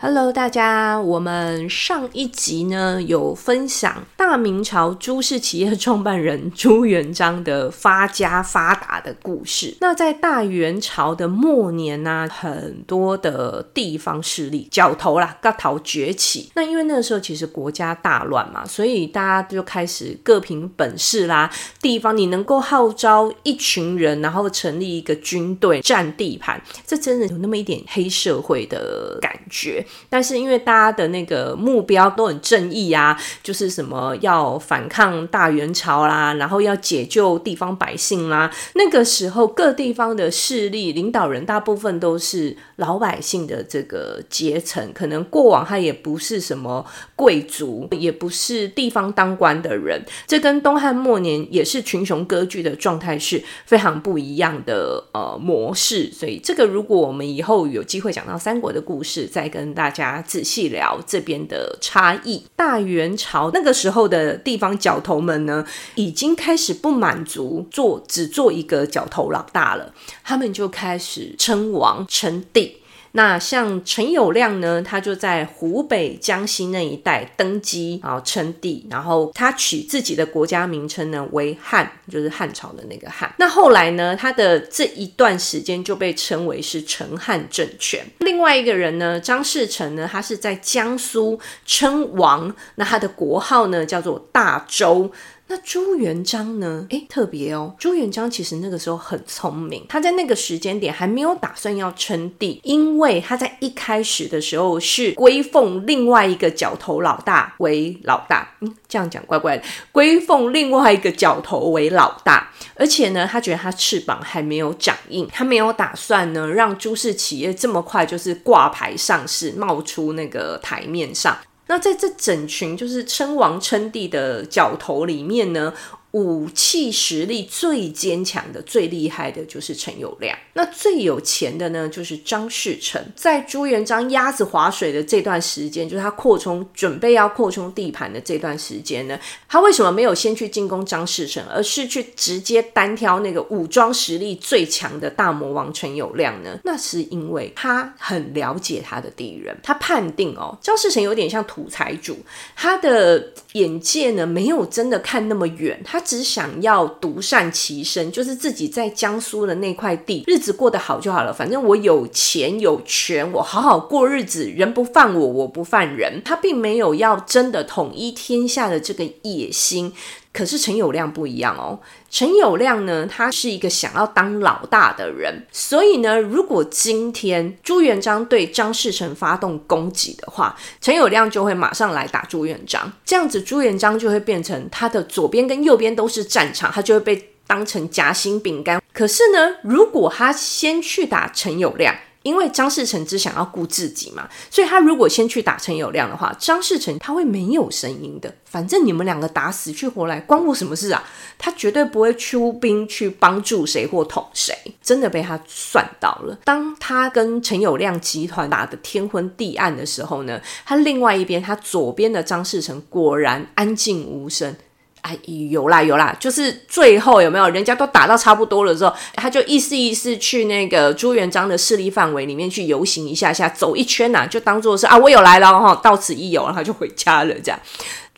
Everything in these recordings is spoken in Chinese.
Hello，大家，我们上一集呢有分享大明朝朱氏企业创办人朱元璋的发家发达的故事。那在大元朝的末年呢、很多的地方势力角头啦，各头崛起。那因为那个时候其实国家大乱嘛，所以大家就开始各凭本事啦。地方你能够号召一群人，然后成立一个军队占地盘，这真的有那么一点黑社会的感觉。但是因为大家的那个目标都很正义啊，就是什么要反抗大元朝啦，然后要解救地方百姓啦。那个时候各地方的势力领导人大部分都是老百姓的这个阶层，可能过往他也不是什么贵族，也不是地方当官的人。这跟东汉末年也是群雄割据的状态是非常不一样的呃模式。所以这个如果我们以后有机会讲到三国的故事，再跟大家仔细聊这边的差异。大元朝那个时候的地方角头们呢，已经开始不满足做只做一个角头老大了，他们就开始称王称帝。那像陈友谅呢，他就在湖北、江西那一带登基，然后称帝，然后他取自己的国家名称呢为汉，就是汉朝的那个汉。那后来呢，他的这一段时间就被称为是陈汉政权。另外一个人呢，张士诚呢，他是在江苏称王，那他的国号呢叫做大周。那朱元璋呢？诶，特别哦。朱元璋其实那个时候很聪明，他在那个时间点还没有打算要称帝，因为他在一开始的时候是归奉另外一个角头老大为老大。嗯，这样讲怪怪的。归奉另外一个角头为老大，而且呢，他觉得他翅膀还没有长硬，他没有打算呢让朱氏企业这么快就是挂牌上市，冒出那个台面上。那在这整群就是称王称帝的角头里面呢，武器实力最坚强的、最厉害的就是陈友谅。那最有钱的呢，就是张士诚。在朱元璋鸭子划水的这段时间，就是他扩充、准备要扩充地盘的这段时间呢，他为什么没有先去进攻张士诚，而是去直接单挑那个武装实力最强的大魔王陈友谅呢？那是因为他很了解他的敌人，他判定哦，张士诚有点像土财主，他的眼界呢没有真的看那么远，他。他只想要独善其身，就是自己在江苏的那块地，日子过得好就好了。反正我有钱有权，我好好过日子，人不犯我，我不犯人。他并没有要真的统一天下的这个野心。可是陈友谅不一样哦，陈友谅呢，他是一个想要当老大的人，所以呢，如果今天朱元璋对张士诚发动攻击的话，陈友谅就会马上来打朱元璋，这样子朱元璋就会变成他的左边跟右边都是战场，他就会被当成夹心饼干。可是呢，如果他先去打陈友谅，因为张士诚只想要顾自己嘛，所以他如果先去打陈友谅的话，张士诚他会没有声音的。反正你们两个打死去活来，关我什么事啊？他绝对不会出兵去帮助谁或捅谁。真的被他算到了。当他跟陈友谅集团打得天昏地暗的时候呢，他另外一边，他左边的张士诚果然安静无声。哎，有啦有啦，就是最后有没有人家都打到差不多了之后，他就意思意思去那个朱元璋的势力范围里面去游行一下下，走一圈呐、啊，就当做是啊，我有来了哈，到此一游，然后就回家了。这样，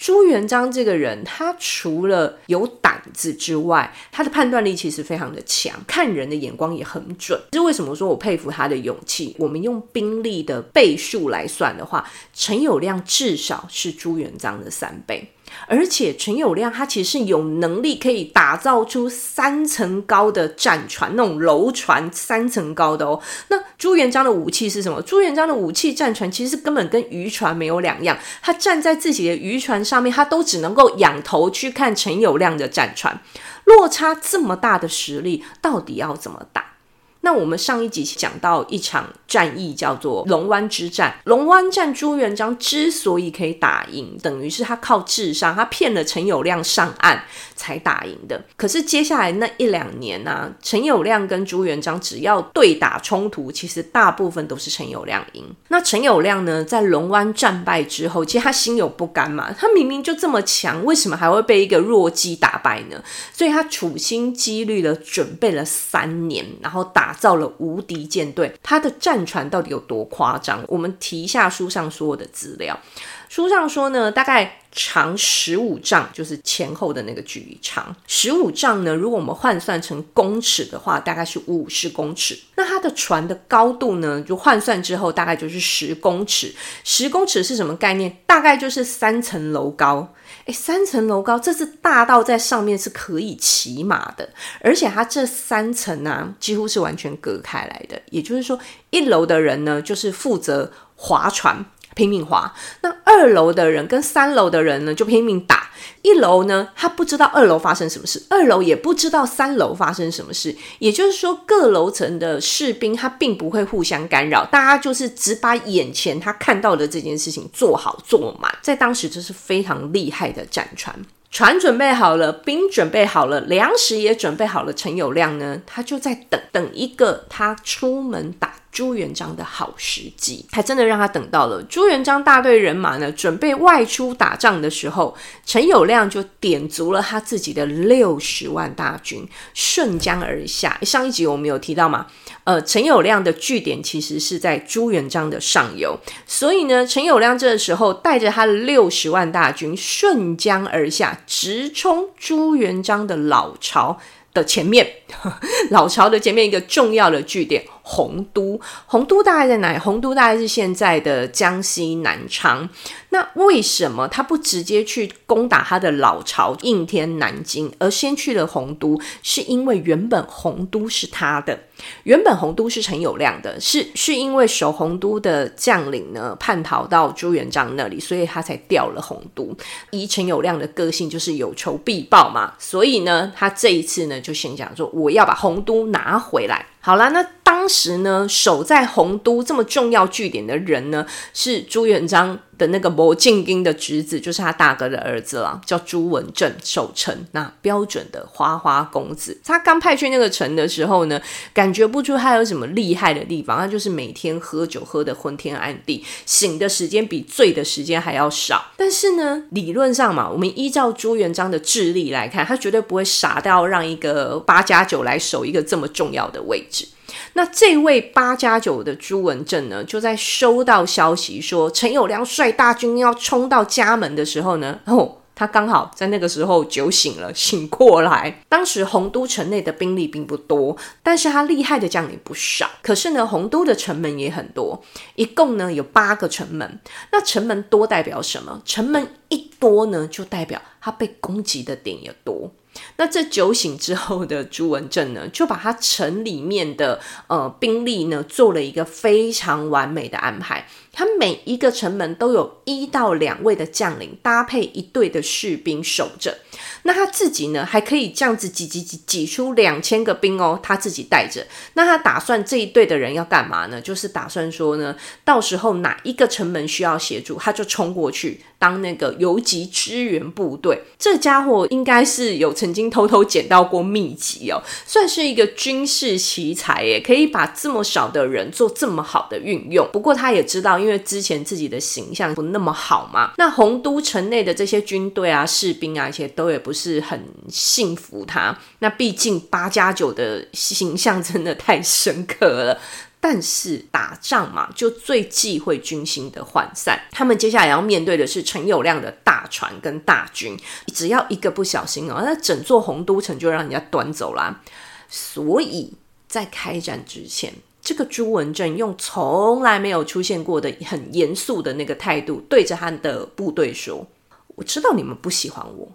朱元璋这个人，他除了有胆子之外，他的判断力其实非常的强，看人的眼光也很准。这是为什么说我佩服他的勇气？我们用兵力的倍数来算的话，陈友谅至少是朱元璋的三倍。而且陈友谅他其实是有能力可以打造出三层高的战船，那种楼船三层高的哦。那朱元璋的武器是什么？朱元璋的武器战船其实根本跟渔船没有两样。他站在自己的渔船上面，他都只能够仰头去看陈友谅的战船。落差这么大的实力，到底要怎么打？那我们上一集讲到一场战役，叫做龙湾之战。龙湾战朱元璋之所以可以打赢，等于是他靠智商，他骗了陈友谅上岸才打赢的。可是接下来那一两年呢、陈友谅跟朱元璋只要对打冲突，其实大部分都是陈友谅赢。那陈友谅呢，在龙湾战败之后，其实他心有不甘嘛，他明明就这么强，为什么还会被一个弱鸡打败呢？所以他处心积虑的准备了三年，然后打造了无敌舰队。他的战船到底有多夸张？我们提一下书上所有的资料。书上说呢，大概长十五丈，就是前后的那个距离长十五丈呢。如果我们换算成公尺的话，大概是五十公尺。那它的船的高度呢，就换算之后大概就是十公尺。十公尺是什么概念？大概就是三层楼高。三层楼高，这是大到在上面是可以骑马的，而且它这三层呢、几乎是完全隔开来的。也就是说，一楼的人呢，就是负责划船。拼命划，那二楼的人跟三楼的人呢，就拼命打。一楼呢，他不知道二楼发生什么事，二楼也不知道三楼发生什么事。也就是说，各楼层的士兵他并不会互相干扰，大家就是只把眼前他看到的这件事情做好做满。在当时，这是非常厉害的战船，船准备好了，兵准备好了，粮食也准备好了。陈友谅呢，他就在等等一个他出门打朱元璋的好时机，还真的让他等到了。朱元璋大队人马呢，准备外出打仗的时候，陈友谅就点足了他自己的六十万大军，顺江而下。上一集我们有提到嘛，呃，陈友谅的据点其实是在朱元璋的上游，所以呢，陈友谅这个时候带着他的六十万大军顺江而下，直冲朱元璋的老巢的前面，老巢的前面一个重要的据点。洪都，洪都大概在哪里？洪都大概是现在的江西南昌。那为什么他不直接去攻打他的老巢应天南京，而先去了洪都？是因为原本洪都是他的，原本洪都是陈友谅的，是是因为守洪都的将领呢叛逃到朱元璋那里，所以他才调了洪都。以陈友谅的个性就是有仇必报嘛，所以呢，他这一次呢就先讲说我要把洪都拿回来。好啦，那当时呢，守在洪都这么重要据点的人呢，是朱元璋的那个谋进京的侄子，就是他大哥的儿子了，叫朱文正守城。那标准的花花公子，他刚派去那个城的时候呢，感觉不出他有什么厉害的地方，他就是每天喝酒喝得昏天暗地，醒的时间比醉的时间还要少。但是呢，理论上嘛，我们依照朱元璋的智力来看，他绝对不会傻到让一个八加九来守一个这么重要的位置。那这位八加九的朱文正呢，就在收到消息说陈友谅率大军要冲到家门的时候呢，哦，他刚好在那个时候酒醒了，醒过来。当时洪都城内的兵力并不多，但是他厉害的将领不少。可是呢，洪都的城门也很多，一共呢有八个城门。那城门多代表什么？城门一多呢，就代表他被攻击的点也多。那这酒醒之后的朱文正呢，就把他城里面的呃兵力呢做了一个非常完美的安排。他每一个城门都有一到两位的将领搭配一队的士兵守着。那他自己呢，还可以这样子挤挤挤挤出两千个兵哦，他自己带着。那他打算这一队的人要干嘛呢？就是打算说呢，到时候哪一个城门需要协助，他就冲过去当那个游击支援部队。这家伙应该是有曾经偷偷捡到过秘籍哦，算是一个军事奇才耶，可以把这么少的人做这么好的运用。不过他也知道，因为之前自己的形象不那么好嘛，那洪都城内的这些军队啊、士兵啊，一些都也不。是很信服他，那毕竟八加九的形象真的太深刻了。但是打仗嘛，就最忌讳军心的涣散。他们接下来要面对的是陈友谅的大船跟大军，只要一个不小心哦，那整座洪都城就让人家端走啦。所以在开战之前，这个朱文正用从来没有出现过的很严肃的那个态度，对着他的部队说：“我知道你们不喜欢我。”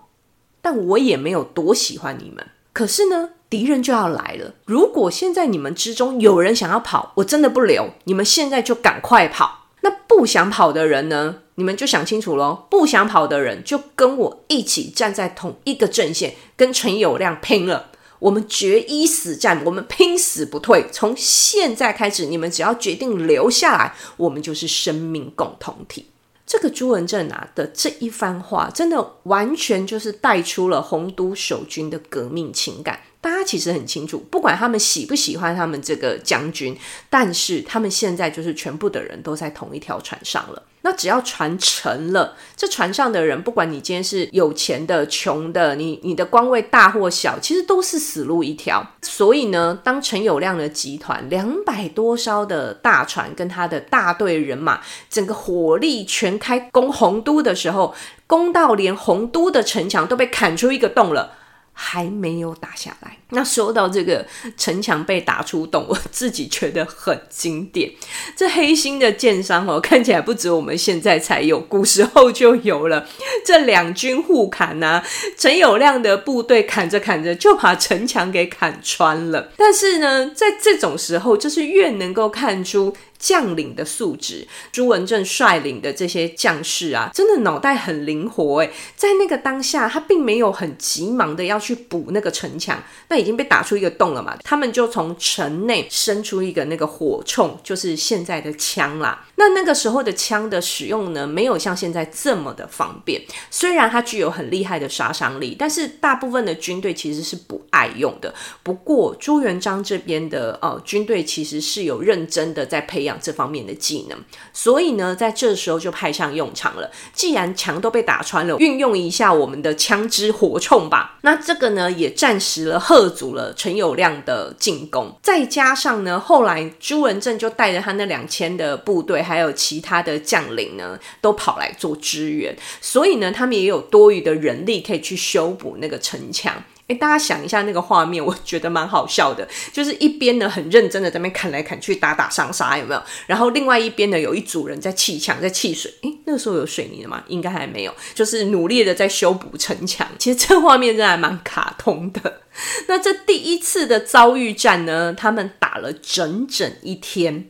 但我也没有多喜欢你们，可是呢，敌人就要来了。如果现在你们之中有人想要跑，我真的不留，你们现在就赶快跑。那不想跑的人呢？你们就想清楚喽。不想跑的人就跟我一起站在同一个阵线，跟陈友谅拼了。我们决一死战，我们拼死不退。从现在开始，你们只要决定留下来，我们就是生命共同体。这个朱文正啊的这一番话，真的完全就是带出了洪都守军的革命情感。大家其实很清楚，不管他们喜不喜欢他们这个将军，但是他们现在就是全部的人都在同一条船上了。那只要船沉了，这船上的人，不管你今天是有钱的、穷的，你你的官位大或小，其实都是死路一条。所以呢，当陈友谅的集团两百多艘的大船跟他的大队人马，整个火力全开攻洪都的时候，攻到连洪都的城墙都被砍出一个洞了。还没有打下来。那说到这个城墙被打出洞，我自己觉得很经典。这黑心的奸商哦，看起来不止我们现在才有，古时候就有了。这两军互砍呐、啊，陈友谅的部队砍着砍着就把城墙给砍穿了。但是呢，在这种时候，就是越能够看出。将领的素质，朱文正率领的这些将士啊，真的脑袋很灵活诶，在那个当下，他并没有很急忙的要去补那个城墙，那已经被打出一个洞了嘛，他们就从城内伸出一个那个火铳，就是现在的枪啦。那那个时候的枪的使用呢，没有像现在这么的方便。虽然它具有很厉害的杀伤力，但是大部分的军队其实是不爱用的。不过朱元璋这边的呃军队其实是有认真的在培养这方面的技能，所以呢，在这时候就派上用场了。既然墙都被打穿了，运用一下我们的枪支火铳吧。那这个呢，也暂时了吓阻了陈友谅的进攻。再加上呢，后来朱文正就带着他那两千的部队。还有其他的将领呢，都跑来做支援，所以呢，他们也有多余的人力可以去修补那个城墙。诶，大家想一下那个画面，我觉得蛮好笑的，就是一边呢很认真的在那边砍来砍去，打打杀杀，有没有？然后另外一边呢，有一组人在砌墙，在砌水。诶，那个时候有水泥的吗？应该还没有，就是努力的在修补城墙。其实这画面真的还蛮卡通的。那这第一次的遭遇战呢，他们打了整整一天。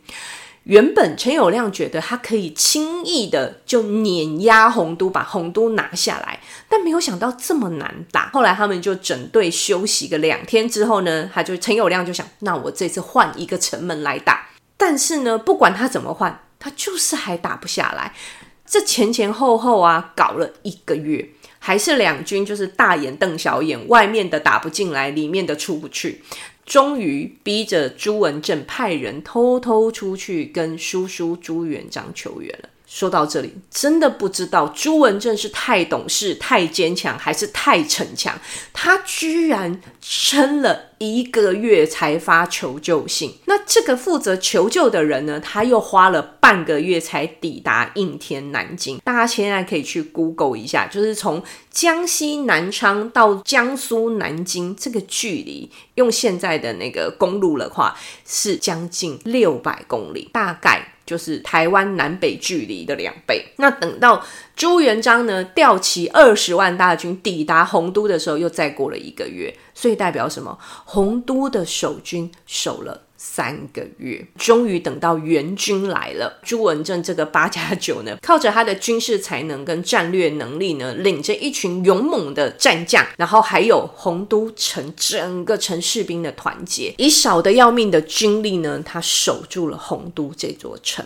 原本陈友谅觉得他可以轻易的就碾压洪都，把洪都拿下来，但没有想到这么难打。后来他们就整队休息个两天之后呢，他就陈友谅就想，那我这次换一个城门来打。但是呢，不管他怎么换，他就是还打不下来。这前前后后啊，搞了一个月，还是两军就是大眼瞪小眼，外面的打不进来，里面的出不去。终于逼着朱文正派人偷偷出去跟叔叔朱元璋求援了。说到这里，真的不知道朱文正是太懂事、太坚强，还是太逞强。他居然撑了一个月才发求救信。那这个负责求救的人呢，他又花了半个月才抵达应天南京。大家现在可以去 Google 一下，就是从江西南昌到江苏南京这个距离，用现在的那个公路的话，是将近六百公里，大概。就是台湾南北距离的两倍。那等到朱元璋呢，调齐二十万大军抵达洪都的时候，又再过了一个月。所以代表什么？洪都的守军守了。三个月，终于等到援军来了。朱文正这个八加九呢，靠着他的军事才能跟战略能力呢，领着一群勇猛的战将，然后还有洪都城整个城士兵的团结，以少得要命的军力呢，他守住了洪都这座城。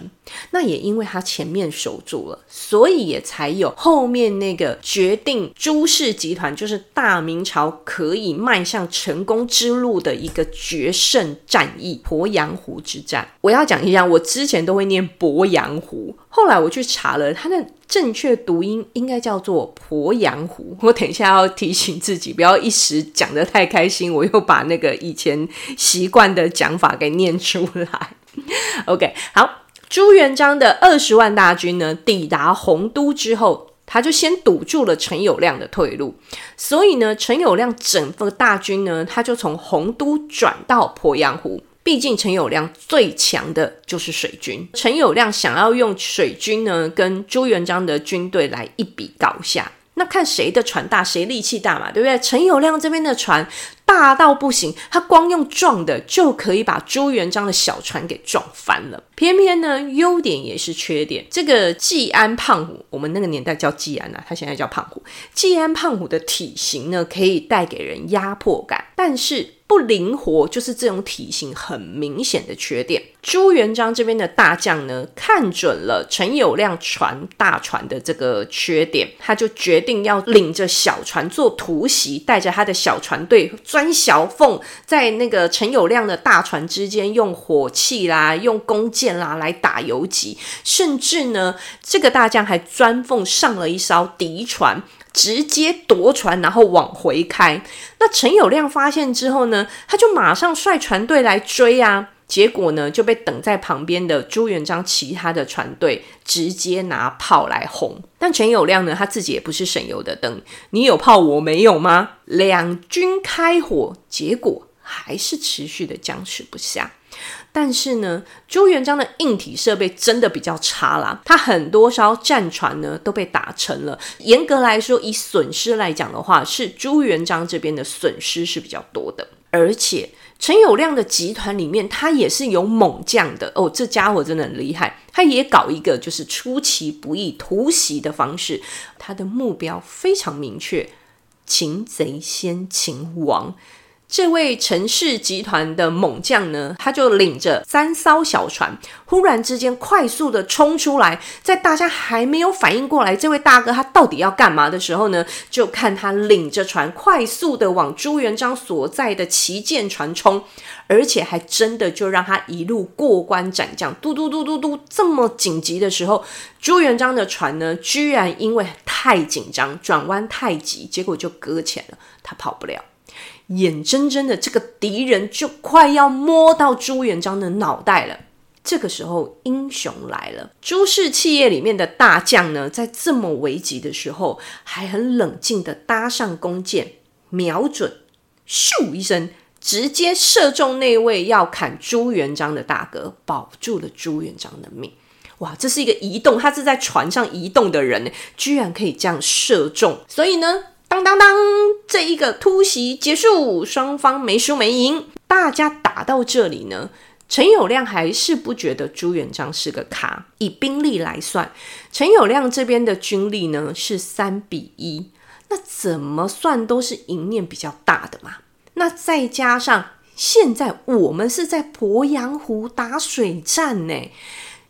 那也因为他前面守住了，所以也才有后面那个决定朱氏集团就是大明朝可以迈向成功之路的一个决胜战役。鄱阳湖之战，我要讲一下，我之前都会念鄱阳湖，后来我去查了，它的正确读音应该叫做鄱阳湖。我等一下要提醒自己，不要一时讲得太开心，我又把那个以前习惯的讲法给念出来。OK，好，朱元璋的二十万大军呢，抵达洪都之后。他就先堵住了陈友谅的退路，所以呢，陈友谅整个大军呢，他就从洪都转到鄱阳湖。毕竟陈友谅最强的就是水军，陈友谅想要用水军呢，跟朱元璋的军队来一比高下。那看谁的船大，谁力气大嘛，对不对？陈友谅这边的船大到不行，他光用撞的就可以把朱元璋的小船给撞翻了。偏偏呢，优点也是缺点。这个季安胖虎，我们那个年代叫季安啊，他现在叫胖虎。季安胖虎的体型呢，可以带给人压迫感，但是。不灵活，就是这种体型很明显的缺点。朱元璋这边的大将呢，看准了陈友谅船大船的这个缺点，他就决定要领着小船做突袭，带着他的小船队钻小缝，在那个陈友谅的大船之间用火器啦、用弓箭啦来打游击，甚至呢，这个大将还钻缝上了一艘敌船。直接夺船，然后往回开。那陈友谅发现之后呢，他就马上率船队来追啊。结果呢，就被等在旁边的朱元璋其他的船队直接拿炮来轰。但陈友谅呢，他自己也不是省油的灯。你有炮，我没有吗？两军开火，结果还是持续的僵持不下。但是呢，朱元璋的硬体设备真的比较差啦，他很多艘战船呢都被打沉了。严格来说，以损失来讲的话，是朱元璋这边的损失是比较多的。而且陈友谅的集团里面，他也是有猛将的哦，这家伙真的很厉害，他也搞一个就是出其不意突袭的方式，他的目标非常明确，擒贼先擒王。这位陈氏集团的猛将呢，他就领着三艘小船，忽然之间快速的冲出来，在大家还没有反应过来，这位大哥他到底要干嘛的时候呢，就看他领着船快速的往朱元璋所在的旗舰船冲，而且还真的就让他一路过关斩将，嘟嘟嘟嘟嘟，这么紧急的时候，朱元璋的船呢，居然因为太紧张，转弯太急，结果就搁浅了，他跑不了。眼睁睁的，这个敌人就快要摸到朱元璋的脑袋了。这个时候，英雄来了。朱氏企业里面的大将呢，在这么危急的时候，还很冷静的搭上弓箭，瞄准，咻一声，直接射中那位要砍朱元璋的大哥，保住了朱元璋的命。哇，这是一个移动，他是在船上移动的人，居然可以这样射中。所以呢，当当当，这一个突袭结束，双方没输没赢。大家打到这里呢，陈友谅还是不觉得朱元璋是个咖。以兵力来算，陈友谅这边的军力呢是三比一，那怎么算都是赢面比较大的嘛。那再加上现在我们是在鄱阳湖打水战呢。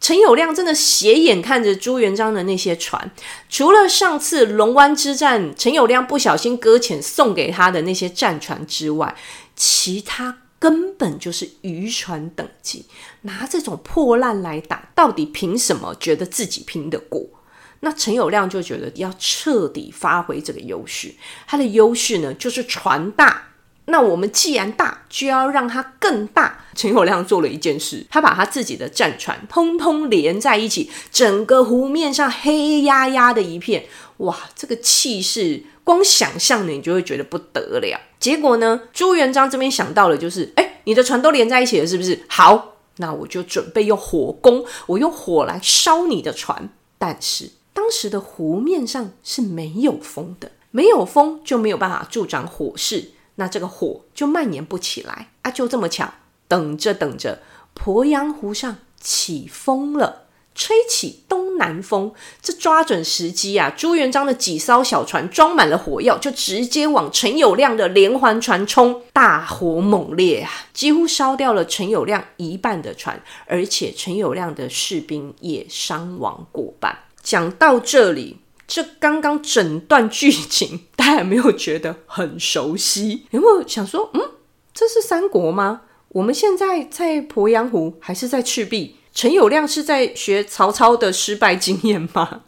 陈友谅真的斜眼看着朱元璋的那些船，除了上次龙湾之战，陈友谅不小心搁浅送给他的那些战船之外，其他根本就是渔船等级。拿这种破烂来打，到底凭什么觉得自己拼得过？那陈友谅就觉得要彻底发挥这个优势，他的优势呢，就是船大。那我们既然大，就要让它更大。陈友谅做了一件事，他把他自己的战船通通连在一起，整个湖面上黑压压的一片，哇，这个气势，光想象呢，你就会觉得不得了。结果呢，朱元璋这边想到了，就是，哎，你的船都连在一起了，是不是？好，那我就准备用火攻，我用火来烧你的船。但是当时的湖面上是没有风的，没有风就没有办法助长火势。那这个火就蔓延不起来啊！就这么巧，等着等着，鄱阳湖上起风了，吹起东南风，这抓准时机啊！朱元璋的几艘小船装满了火药，就直接往陈友谅的连环船冲，大火猛烈啊，几乎烧掉了陈友谅一半的船，而且陈友谅的士兵也伤亡过半。讲到这里。这刚刚整段剧情，大家有没有觉得很熟悉？有没有想说，嗯，这是三国吗？我们现在在鄱阳湖，还是在赤壁？陈友谅是在学曹操的失败经验吗？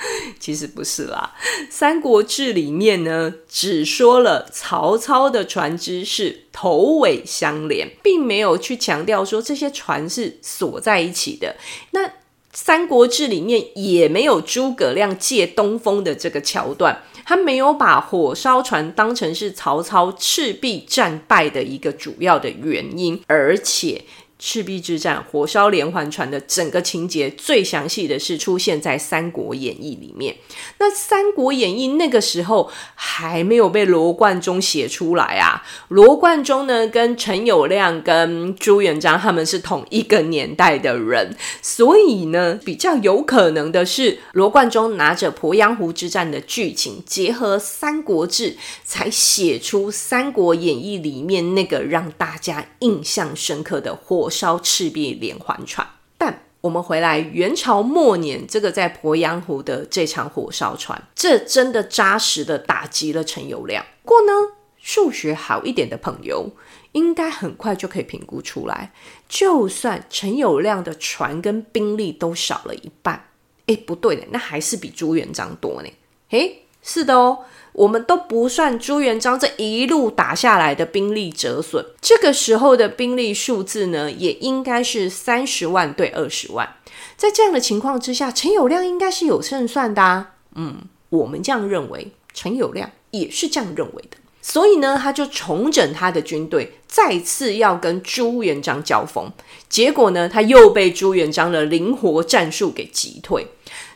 其实不是啦，《三国志》里面呢，只说了曹操的船只是头尾相连，并没有去强调说这些船是锁在一起的。那《三国志》里面也没有诸葛亮借东风的这个桥段，他没有把火烧船当成是曹操赤壁战败的一个主要的原因，而且赤壁之战、火烧连环船的整个情节最详细的是出现在《三国演义》里面。那《三国演义》那个时候还没有被罗贯中写出来啊。罗贯中呢，跟陈友谅、跟朱元璋他们是同一个年代的人，所以呢，比较有可能的是罗贯中拿着鄱阳湖之战的剧情，结合《三国志》，才写出《三国演义》里面那个让大家印象深刻的火。烧赤壁连环船，但我们回来元朝末年，这个在鄱阳湖的这场火烧船，这真的扎实的打击了陈友谅。不过呢，数学好一点的朋友应该很快就可以评估出来，就算陈友谅的船跟兵力都少了一半，哎，不对的，那还是比朱元璋多呢。诶，是的哦。我们都不算朱元璋这一路打下来的兵力折损，这个时候的兵力数字呢，也应该是三十万对二十万。在这样的情况之下，陈友谅应该是有胜算的啊。嗯，我们这样认为，陈友谅也是这样认为的。所以呢，他就重整他的军队，再次要跟朱元璋交锋。结果呢，他又被朱元璋的灵活战术给击退。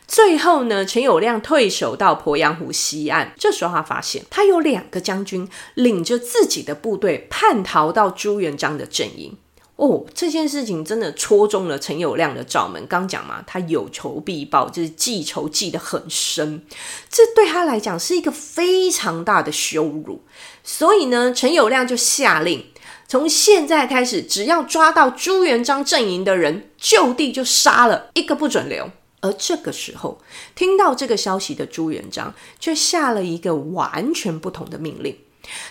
最后呢，陈友谅退守到鄱阳湖西岸。这时候他发现，他有两个将军领着自己的部队叛逃到朱元璋的阵营。哦，这件事情真的戳中了陈友谅的罩门。刚讲嘛，他有仇必报，就是记仇记得很深。这对他来讲是一个非常大的羞辱。所以呢，陈友谅就下令，从现在开始，只要抓到朱元璋阵营的人，就地就杀了，一个不准留。而这个时候，听到这个消息的朱元璋却下了一个完全不同的命令。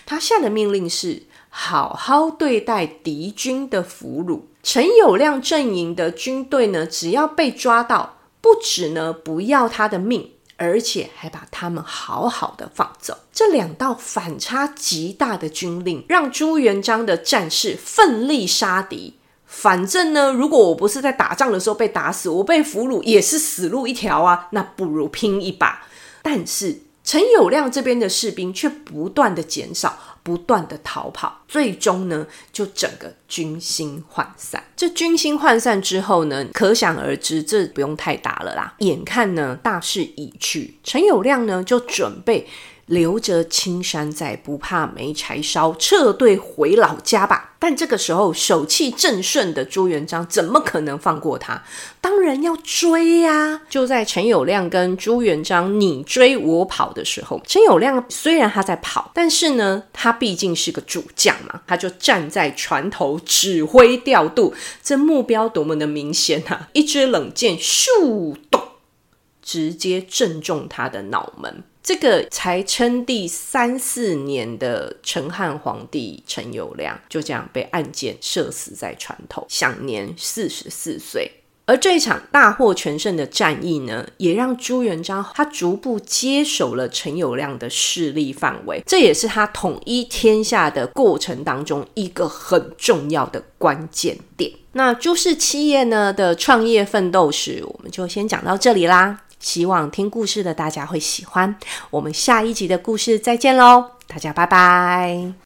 他下的命令是好好对待敌军的俘虏。陈友谅阵营的军队呢，只要被抓到，不止呢不要他的命，而且还把他们好好的放走。这两道反差极大的军令，让朱元璋的战士奋力杀敌。反正呢，如果我不是在打仗的时候被打死，我被俘虏也是死路一条啊，那不如拼一把。但是陈友谅这边的士兵却不断的减少，不断的逃跑，最终呢，就整个军心涣散。这军心涣散之后呢，可想而知，这不用太打了啦。眼看呢，大势已去，陈友谅呢就准备。留着青山在，不怕没柴烧，撤退回老家吧。但这个时候，手气正顺的朱元璋怎么可能放过他？当然要追呀！就在陈友谅跟朱元璋你追我跑的时候，陈友谅虽然他在跑，但是呢，他毕竟是个主将嘛，他就站在船头指挥调度。这目标多么的明显啊！一支冷箭，咻咚，直接正中他的脑门。这个才称帝三四年的陈汉皇帝陈友谅就这样被暗箭射死在船头，享年四十四岁。而这场大获全胜的战役呢，也让朱元璋他逐步接手了陈友谅的势力范围，这也是他统一天下的过程当中一个很重要的关键点。那朱氏企业呢的创业奋斗史，我们就先讲到这里啦。希望听故事的大家会喜欢，我们下一集的故事再见喽，大家拜拜。